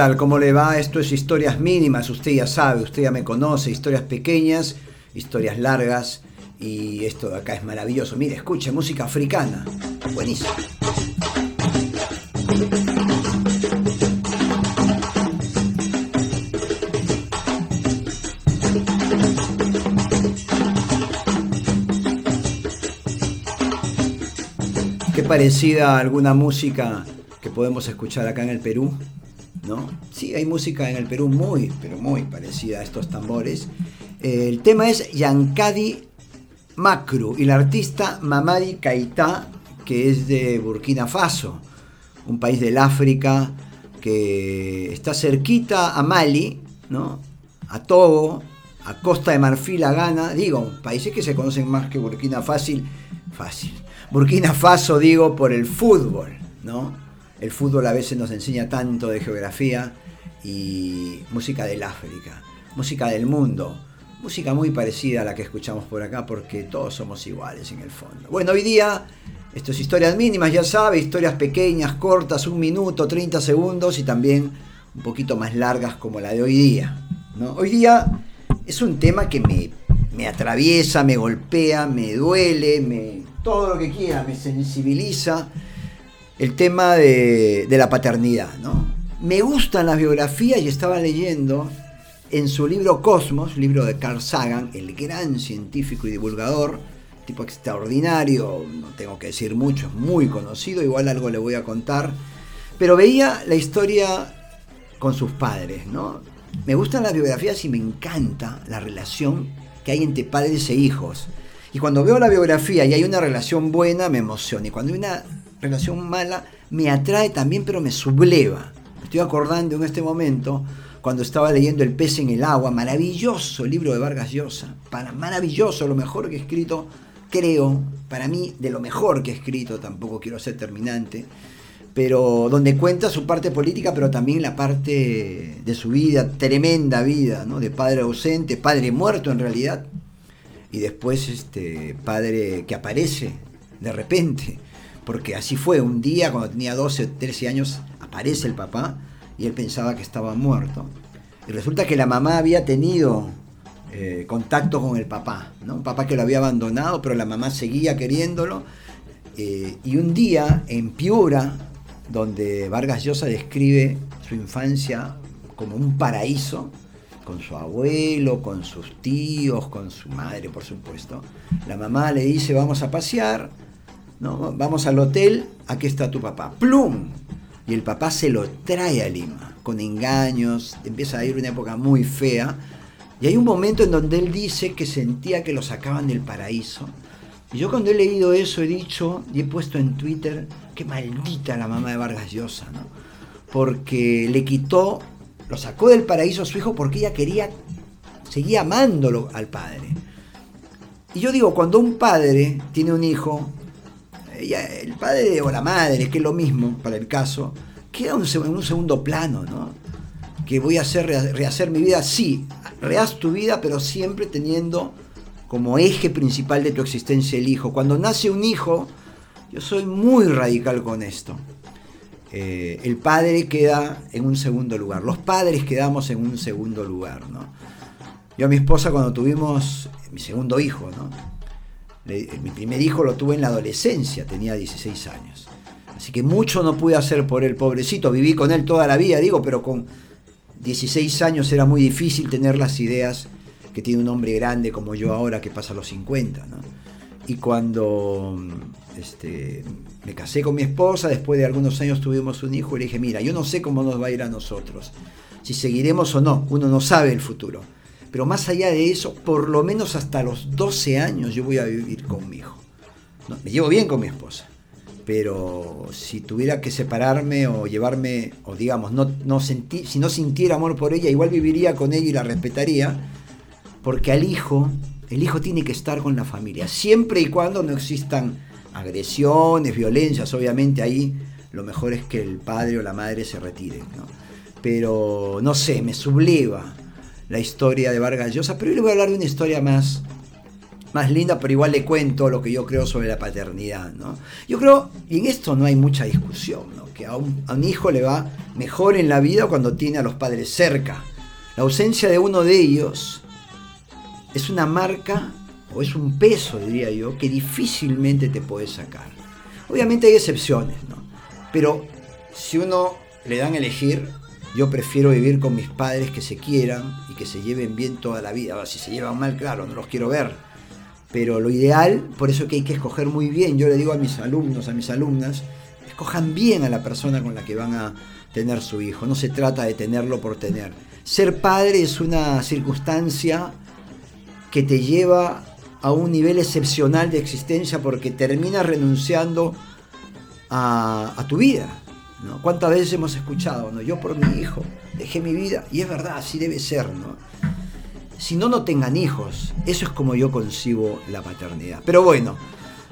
¿Cómo le va? Esto es historias mínimas, usted ya sabe, usted ya me conoce, historias pequeñas, historias largas y esto de acá es maravilloso. Mire, escuche, música africana. Buenísimo. Qué parecida a alguna música que podemos escuchar acá en el Perú. ¿No? Sí, hay música en el Perú muy, pero muy parecida a estos tambores. El tema es Yankadi Macru y la artista Mamadi Kaita, que es de Burkina Faso, un país del África que está cerquita a Mali, ¿no? a Togo, a Costa de Marfil, a Ghana, digo, países que se conocen más que Burkina Fácil, fácil. Burkina Faso, digo, por el fútbol, ¿no? El fútbol a veces nos enseña tanto de geografía y música del África, música del mundo, música muy parecida a la que escuchamos por acá porque todos somos iguales en el fondo. Bueno, hoy día esto es historias mínimas, ya sabe, historias pequeñas, cortas, un minuto, 30 segundos y también un poquito más largas como la de hoy día. ¿no? Hoy día es un tema que me, me atraviesa, me golpea, me duele, me, todo lo que quiera, me sensibiliza el tema de, la paternidad. ¿no? Me gustan las biografías y estaba leyendo en su libro Cosmos, libro de Carl Sagan, el gran científico y divulgador, tipo extraordinario, no tengo que decir mucho, es muy conocido, igual algo le voy a contar, pero veía la historia con sus padres, ¿no? Me gustan las biografías y me encanta la relación que hay entre padres e hijos. Y cuando veo la biografía y hay una relación buena, me emociona. Y cuando hay una relación mala me atrae también, pero me subleva. Estoy acordando en este momento cuando estaba leyendo El pez en el agua, maravilloso libro de Vargas Llosa, para, maravilloso, lo mejor que he escrito, creo, para mí, de lo mejor que he escrito, tampoco quiero ser terminante, pero donde cuenta su parte política, pero también la parte de su vida, tremenda vida, ¿no? de padre ausente, padre muerto en realidad, y después este padre que aparece de repente porque así fue, un día cuando tenía 12, 13 años, aparece el papá y él pensaba que estaba muerto. Y resulta que la mamá había tenido eh, contacto con el papá, ¿no? un papá que lo había abandonado, pero la mamá seguía queriéndolo. Eh, y un día en Piura, donde Vargas Llosa describe su infancia como un paraíso, con su abuelo, con sus tíos, con su madre, por supuesto, la mamá le dice, vamos a pasear, ¿no? Vamos al hotel, aquí está tu papá. ¡Plum! Y el papá se lo trae a Lima, con engaños, empieza a ir una época muy fea. Y hay un momento en donde él dice que sentía que lo sacaban del paraíso. Y yo cuando he leído eso he dicho y he puesto en Twitter, qué maldita la mamá de Vargas Llosa, ¿no? Porque le quitó, lo sacó del paraíso a su hijo porque ella quería, seguía amándolo al padre. Y yo digo, cuando un padre tiene un hijo, el padre o la madre, que es lo mismo para el caso, queda en un segundo plano, ¿no? Que voy a hacer, rehacer mi vida, sí, rehaz tu vida, pero siempre teniendo como eje principal de tu existencia el hijo. Cuando nace un hijo, yo soy muy radical con esto. Eh, el padre queda en un segundo lugar, los padres quedamos en un segundo lugar, ¿no? Yo a mi esposa cuando tuvimos mi segundo hijo, ¿no? Mi primer hijo lo tuve en la adolescencia, tenía 16 años. Así que mucho no pude hacer por él, pobrecito. Viví con él toda la vida, digo, pero con 16 años era muy difícil tener las ideas que tiene un hombre grande como yo ahora que pasa los 50. Y cuando este, me casé con mi esposa, después de algunos años tuvimos un hijo y le dije, mira, yo no sé cómo nos va a ir a nosotros, si seguiremos o no, uno no sabe el futuro. Pero más allá de eso, por lo menos hasta los 12 años yo voy a vivir con mi hijo. me llevo bien con mi esposa, pero si tuviera que separarme o llevarme, o digamos, no, no sentí, si no sintiera amor por ella, igual viviría con ella y la respetaría, porque al hijo, el hijo tiene que estar con la familia, siempre y cuando no existan agresiones, violencias, obviamente ahí lo mejor es que el padre o la madre se retiren, Pero no sé, me subleva la historia de Vargas Llosa, pero hoy le voy a hablar de una historia más, más linda, pero igual le cuento lo que yo creo sobre la paternidad. ¿no? Yo creo, y en esto no hay mucha discusión, ¿no? que a un, hijo le va mejor en la vida cuando tiene a los padres cerca. La ausencia de uno de ellos es una marca o es un peso, diría yo, que difícilmente te puedes sacar. Obviamente hay excepciones, ¿no? Pero si uno le dan a elegir, yo prefiero vivir con mis padres que se quieran y que se lleven bien toda la vida. si se llevan mal, claro, no los quiero ver. Pero lo ideal, por eso que hay que escoger muy bien. Yo le digo a mis alumnos, a mis alumnas, escojan bien a la persona con la que van a tener su hijo. No se trata de tenerlo por tener. Ser padre es una circunstancia que te lleva a un nivel excepcional de existencia porque terminas renunciando a, tu vida. ¿No? ¿Cuántas veces hemos escuchado, ¿no? yo por mi hijo dejé mi vida? Y es verdad, así debe ser. ¿no? Si no, no tengan hijos. Eso es como yo concibo la paternidad. Pero bueno,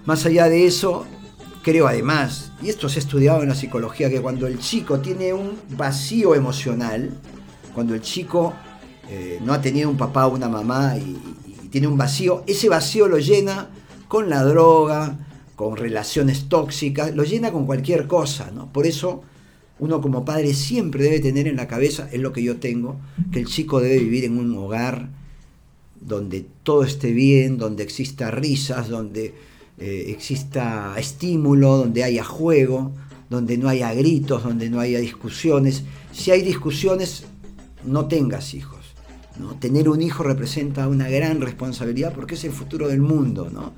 más allá de eso, creo además, y esto se ha estudiado en la psicología, que cuando el chico tiene un vacío emocional, cuando el chico eh, no ha tenido un papá o una mamá y, tiene un vacío, ese vacío lo llena con la droga, con relaciones tóxicas, lo llena con cualquier cosa, ¿no? Por eso uno como padre siempre debe tener en la cabeza, es lo que yo tengo, que el chico debe vivir en un hogar donde todo esté bien, donde exista risas, donde eh, exista estímulo, donde haya juego, donde no haya gritos, donde no haya discusiones. Si hay discusiones, no tengas hijos. Tener un hijo representa una gran responsabilidad porque es el futuro del mundo. ¿no?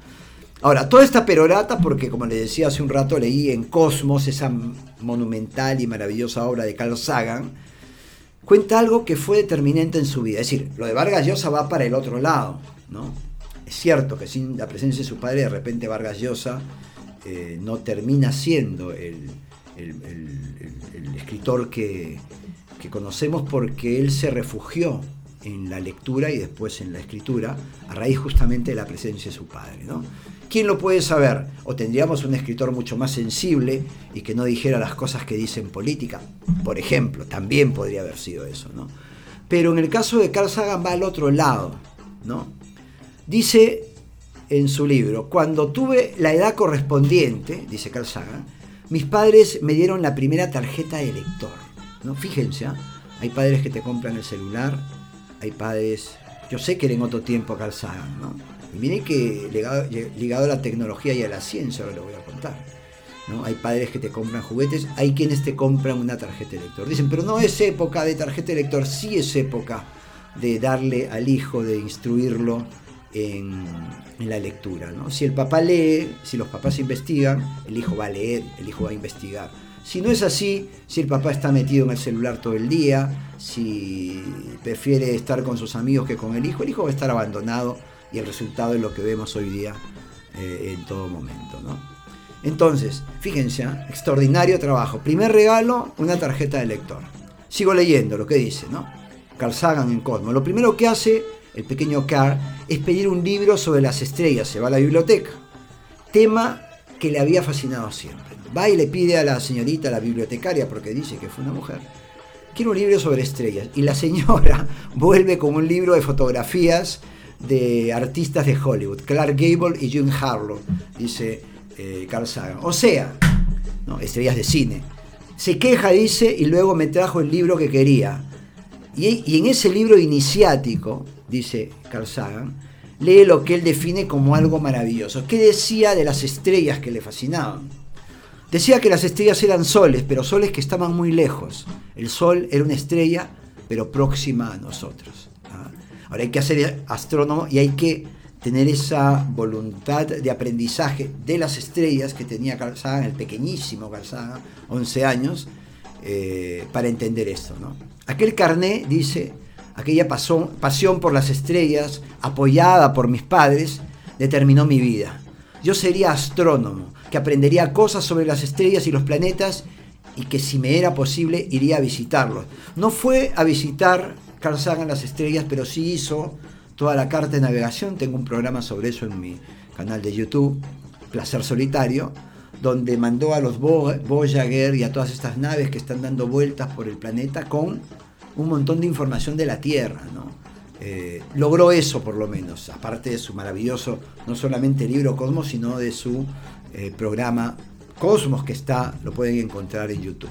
Ahora, toda esta perorata, porque como les decía hace un rato, leí en Cosmos, esa monumental y maravillosa obra de Carl Sagan, cuenta algo que fue determinante en su vida. Es decir, lo de Vargas Llosa va para el otro lado. ¿no? Es cierto que sin la presencia de su padre, de repente Vargas Llosa eh, no termina siendo el, escritor que, que conocemos porque él se refugió en la lectura y después en la escritura, a raíz justamente de la presencia de su padre. ¿no? ¿Quién lo puede saber? O tendríamos un escritor mucho más sensible y que no dijera las cosas que dice en política, por ejemplo, también podría haber sido eso. ¿no? Pero en el caso de Carl Sagan va al otro lado. ¿no? Dice en su libro, cuando tuve la edad correspondiente, dice Carl Sagan, mis padres me dieron la primera tarjeta de lector. ¿no? Fíjense, ¿ah? hay padres que te compran el celular, hay padres, yo sé que era en otro tiempo Carl Sagan, ¿no? Y miren que ligado, a la tecnología y a la ciencia, ahora lo voy a contar. ¿no? Hay padres que te compran juguetes, hay quienes te compran una tarjeta de lector. Dicen, pero no es época de tarjeta de lector, sí es época de darle al hijo, de instruirlo en, en, la lectura. ¿no? Si el papá lee, si los papás investigan, el hijo va a leer, el hijo va a investigar. Si no es así, si el papá está metido en el celular todo el día, si prefiere estar con sus amigos que con el hijo, el hijo va a estar abandonado y el resultado es lo que vemos hoy día eh, en todo momento. ¿no? Entonces, fíjense, ¿eh? extraordinario trabajo. Primer regalo, una tarjeta de lector. Sigo leyendo lo que dice, ¿no? Carl Sagan en Cosmo. Lo primero que hace el pequeño Carl es pedir un libro sobre las estrellas. Se va a la biblioteca. Tema que le había fascinado siempre. Va y le pide a la señorita, la bibliotecaria, porque dice que fue una mujer, quiero un libro sobre estrellas. Y la señora vuelve con un libro de fotografías de artistas de Hollywood, Clark Gable y June Harlow, dice eh, Carl Sagan. O sea, ¿no? estrellas de cine. Se queja, dice, y luego me trajo el libro que quería. Y, y en ese libro iniciático, dice Carl Sagan, lee lo que él define como algo maravilloso. ¿Qué decía de las estrellas que le fascinaban? Decía que las estrellas eran soles, pero soles que estaban muy lejos. El sol era una estrella, pero próxima a nosotros. ¿ah? Ahora hay que hacer astrónomo y hay que tener esa voluntad de aprendizaje de las estrellas que tenía Carl el pequeñísimo Carl Sagan, 11 años, eh, para entender esto. ¿no? Aquel carné, dice, aquella pasión por las estrellas, apoyada por mis padres, determinó mi vida. Yo sería astrónomo que aprendería cosas sobre las estrellas y los planetas y que si me era posible iría a visitarlos. No fue a visitar Carl Sagan las estrellas, pero sí hizo toda la carta de navegación. Tengo un programa sobre eso en mi canal de YouTube, Placer Solitario, donde mandó a los Voyager y a todas estas naves que están dando vueltas por el planeta con un montón de información de la Tierra. ¿no? Eh, logró eso por lo menos, aparte de su maravilloso, no solamente libro Cosmos, sino de su eh, programa Cosmos que está, lo pueden encontrar en YouTube.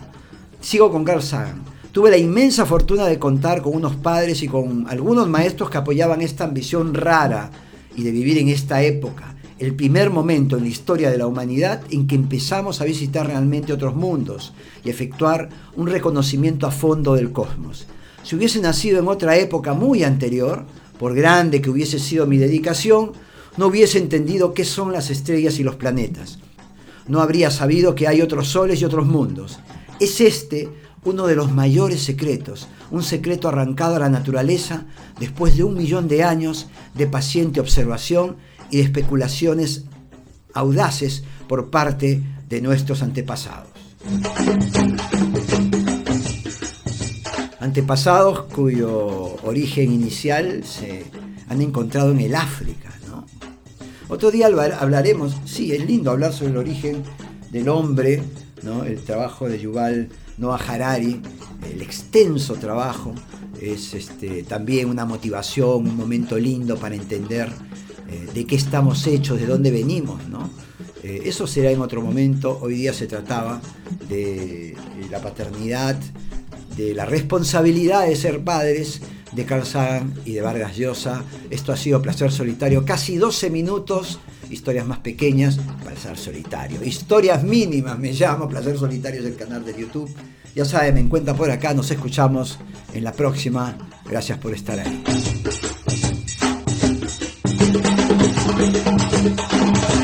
sigo con Carl Sagan. Tuve la inmensa fortuna de contar con unos padres y con algunos maestros que apoyaban esta ambición rara y de vivir en esta época, el primer momento en la historia de la humanidad en que empezamos a visitar realmente otros mundos y efectuar un reconocimiento a fondo del cosmos. Si hubiese nacido en otra época muy anterior, por grande que hubiese sido mi dedicación, no hubiese entendido qué son las estrellas y los planetas. No habría sabido que hay otros soles y otros mundos. Es este uno de los mayores secretos, un secreto arrancado a la naturaleza después de un millón de años de paciente observación y de especulaciones audaces por parte de nuestros antepasados. Antepasados cuyo origen inicial se han encontrado en el África. Otro día hablaremos, sí, es lindo hablar sobre el origen del hombre, ¿no? el trabajo de Yuval Noah Harari, el extenso trabajo, es este, también una motivación, un momento lindo para entender eh, de qué estamos hechos, de dónde venimos. ¿no? Eh, eso será en otro momento, hoy día se trataba de, la paternidad, de la responsabilidad de ser padres, de Carl Sagan y de Vargas Llosa. Esto ha sido Placer Solitario, casi 12 minutos, historias más pequeñas, Placer Solitario. Historias mínimas me llamo, Placer Solitario es el canal de YouTube. Ya saben, me encuentran por acá, nos escuchamos en la próxima. Gracias por estar ahí. Thank you.